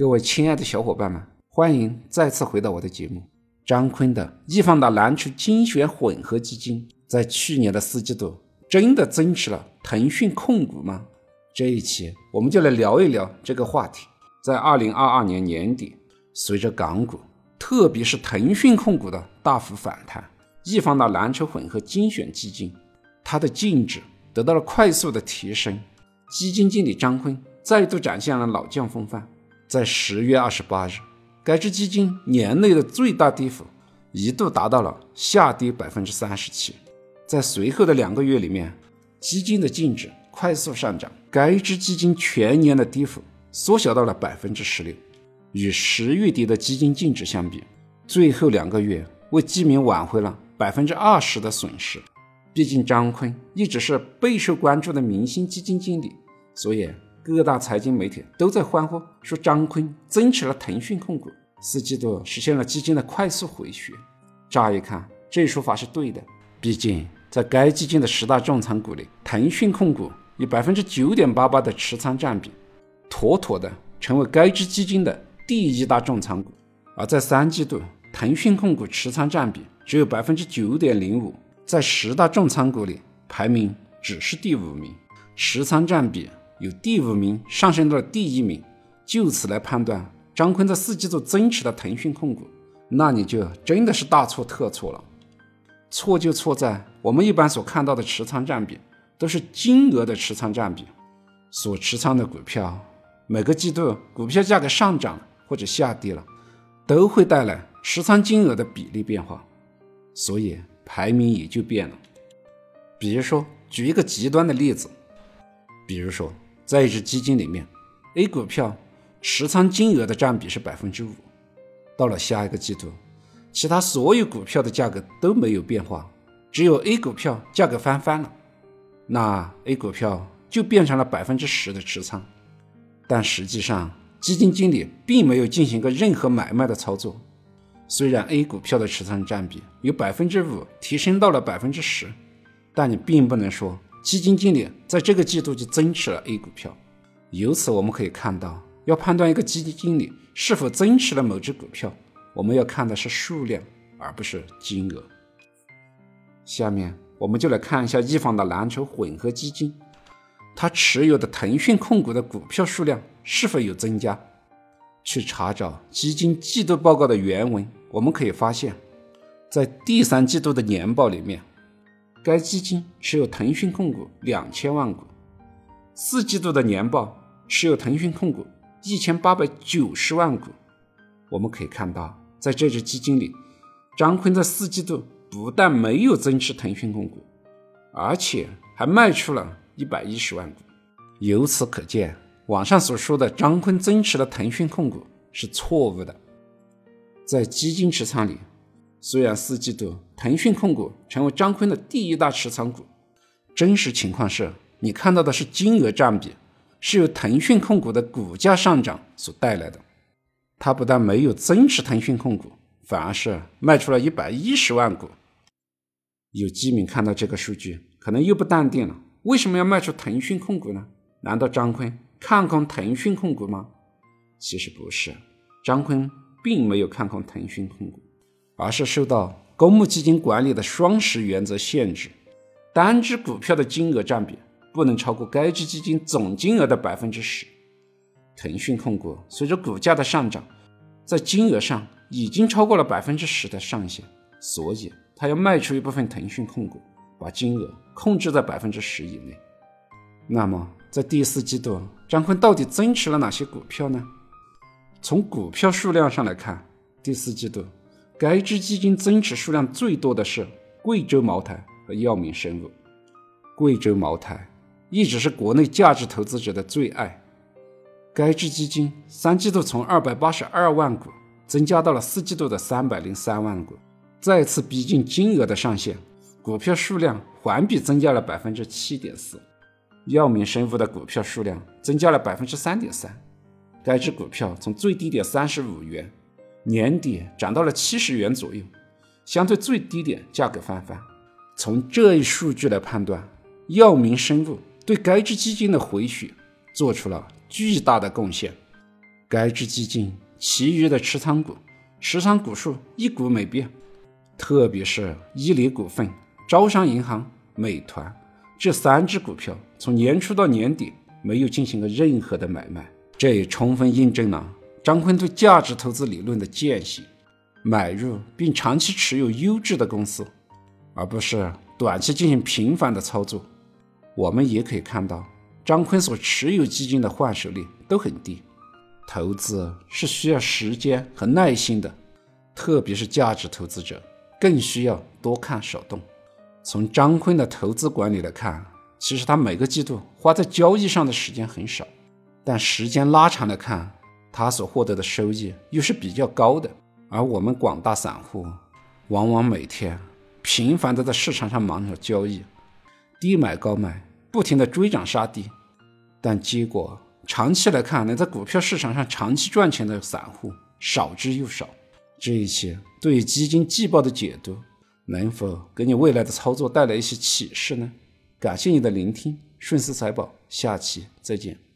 各位亲爱的小伙伴们，欢迎再次回到我的节目。张坤的易方达蓝筹精选混合基金在去年的四季度真的增持了腾讯控股吗？这一期我们就来聊一聊这个话题。在二零二二年年底，随着港股，特别是腾讯控股的大幅反弹，易方达蓝筹混合精选基金它的净值得到了快速的提升。基金经理张坤再度展现了老将风范。在十月二十八日，该只基金年内的最大跌幅一度达到了下跌百分之三十七。在随后的两个月里面，基金的净值快速上涨，该只基金全年的跌幅缩小到了百分之十六。与十月底的基金净值相比，最后两个月为基民挽回了百分之二十的损失。毕竟张坤一直是备受关注的明星基金经理，所以各大财经媒体都在欢呼，说张坤增持了腾讯控股，四季度实现了基金的快速回血。乍一看，这说法是对的。毕竟在该基金的十大重仓股里，腾讯控股以百分之九点八八的持仓占比，妥妥的成为该只基金的第一大重仓股。而在三季度，腾讯控股持仓占比只有百分之九点零五。在十大重仓股里，排名只是第五名，持仓占比由第五名上升到了第一名。就此来判断张坤在四季度增持的腾讯控股，那你就真的是大错特错了。错就错在我们一般所看到的持仓占比都是金额的持仓占比，所持仓的股票每个季度股票价格上涨或者下跌了，都会带来持仓金额的比例变化，所以。排名也就变了。比如说，举一个极端的例子，比如说，在一只基金里面，A 股票持仓金额的占比是百分之五，到了下一个季度，其他所有股票的价格都没有变化，只有 A 股票价格翻番了，那 A 股票就变成了百分之十的持仓，但实际上基金经理并没有进行过任何买卖的操作。虽然 A 股票的持仓占比由百分之五提升到了百分之十，但你并不能说基金经理在这个季度就增持了 A 股票。由此我们可以看到，要判断一个基金经理是否增持了某只股票，我们要看的是数量，而不是金额。下面我们就来看一下易方的蓝筹混合基金，它持有的腾讯控股的股票数量是否有增加。去查找基金季度报告的原文。我们可以发现，在第三季度的年报里面，该基金持有腾讯控股两千万股；四季度的年报持有腾讯控股一千八百九十万股。我们可以看到，在这只基金里，张坤在四季度不但没有增持腾讯控股，而且还卖出了一百一十万股。由此可见，网上所说的张坤增持了腾讯控股是错误的。在基金持仓里，虽然四季度腾讯控股成为张坤的第一大持仓股，真实情况是你看到的是金额占比是由腾讯控股的股价上涨所带来的。他不但没有增持腾讯控股，反而是卖出了一百一十万股。有基民看到这个数据，可能又不淡定了：为什么要卖出腾讯控股呢？难道张坤看空腾讯控股吗？其实不是，张坤。并没有看空腾讯控股，而是受到公募基金管理的双十原则限制，单只股票的金额占比不能超过该只基金总金额的百分之十。腾讯控股随着股价的上涨，在金额上已经超过了百分之十的上限，所以他要卖出一部分腾讯控股，把金额控制在百分之十以内。那么，在第四季度，张坤到底增持了哪些股票呢？从股票数量上来看，第四季度该支基金增持数量最多的是贵州茅台和药明生物。贵州茅台一直是国内价值投资者的最爱，该支基金三季度从二百八十二万股增加到了四季度的三百零三万股，再次逼近金额的上限，股票数量环比增加了百分之七点四。药明生物的股票数量增加了百分之三点三。该只股票从最低点三十五元，年底涨到了七十元左右，相对最低点价格翻番。从这一数据来判断，药明生物对该只基金的回血做出了巨大的贡献。该只基金其余的持仓股，持仓股数一股没变。特别是伊犁股份、招商银行、美团这三只股票，从年初到年底没有进行过任何的买卖，这也充分印证了张坤对价值投资理论的践行：买入并长期持有优质的公司，而不是短期进行频繁的操作。我们也可以看到，张坤所持有基金的换手率都很低。投资是需要时间和耐心的，特别是价值投资者。更需要多看少动。从张坤的投资管理来看，其实他每个季度花在交易上的时间很少，但时间拉长来看，他所获得的收益又是比较高的。而我们广大散户，往往每天频繁地在市场上忙着交易，低买高卖，不停地追涨杀跌，但结果长期来看，能在股票市场上长期赚钱的散户少之又少。这一期对于基金季报的解读，能否给你未来的操作带来一些启示呢？感谢你的聆听，顺思财宝，下期再见。